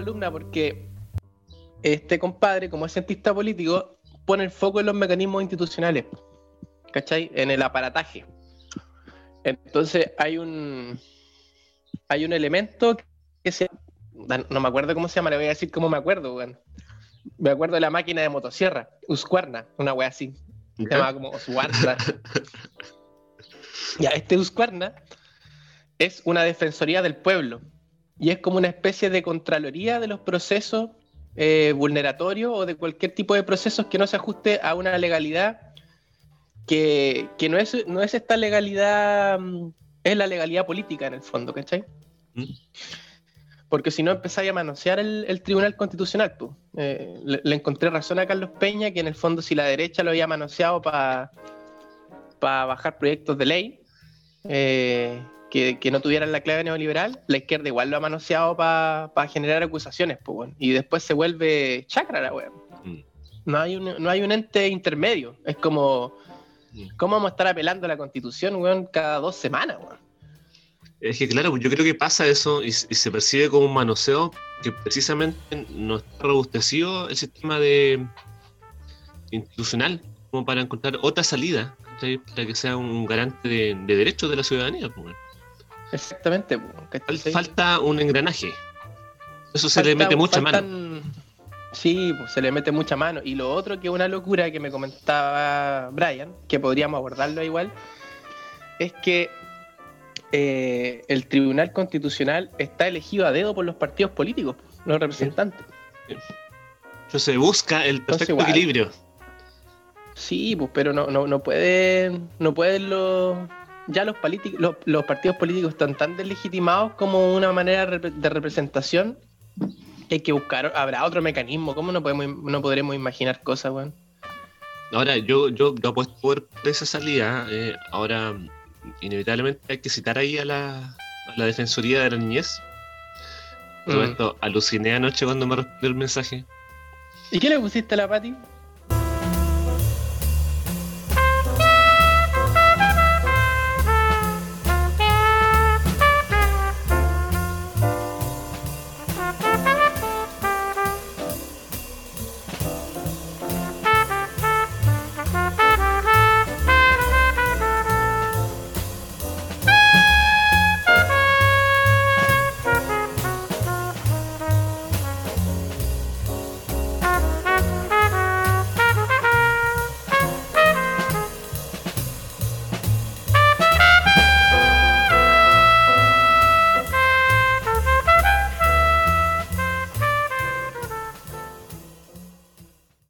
columna porque este compadre, como es cientista político, pone el foco en los mecanismos institucionales, ¿cachai? En el aparataje. Entonces hay un hay un elemento que se no me acuerdo cómo se llama, le voy a decir cómo me acuerdo. Me acuerdo de la máquina de motosierra, Uscuerna, una wea así. Se llama como Uscuerna. ya, este Uscuerna es una defensoría del pueblo y es como una especie de contraloría de los procesos eh, vulneratorios o de cualquier tipo de procesos que no se ajuste a una legalidad que, no, es, no es esta legalidad, mm, es la legalidad política en el fondo, ¿cachai? ¿Mm? Porque si no empezáis a manosear el, Tribunal Constitucional, pues. le, encontré razón a Carlos Peña que en el fondo si la derecha lo había manoseado para bajar proyectos de ley, eh, que, no tuvieran la clave neoliberal, la izquierda igual lo ha manoseado para generar acusaciones, pues, y después se vuelve chacra la weón. Mm. No, hay un, no hay un ente intermedio. Es como, mm. ¿cómo vamos a estar apelando a la constitución, weón, cada dos semanas, weón? Es que claro, yo creo que pasa eso y, se percibe como un manoseo que precisamente no está robustecido el sistema de institucional como para encontrar otra salida para que sea un garante de, derechos de la ciudadanía. Pues, Exactamente. Falta un engranaje. Eso se le mete mucha mano. Sí, pues se le mete mucha mano. Y lo otro que es una locura que me comentaba Brian, que podríamos abordarlo igual, es que eh, el Tribunal Constitucional está elegido a dedo por los partidos políticos, los representantes. Entonces busca el perfecto equilibrio. Sí, pues, pero no, no, no pueden, no pueden los ya los, los, partidos políticos están tan deslegitimados como una manera de representación hay que buscar, habrá otro mecanismo, ¿cómo no podemos no podremos imaginar cosas, weón? Ahora, yo, yo lo apuesto por esa salida, eh, ahora inevitablemente hay que citar ahí a la, Defensoría de la Niñez. Todo mm. esto aluciné anoche cuando me respondió el mensaje. ¿Y qué le pusiste a la Pati?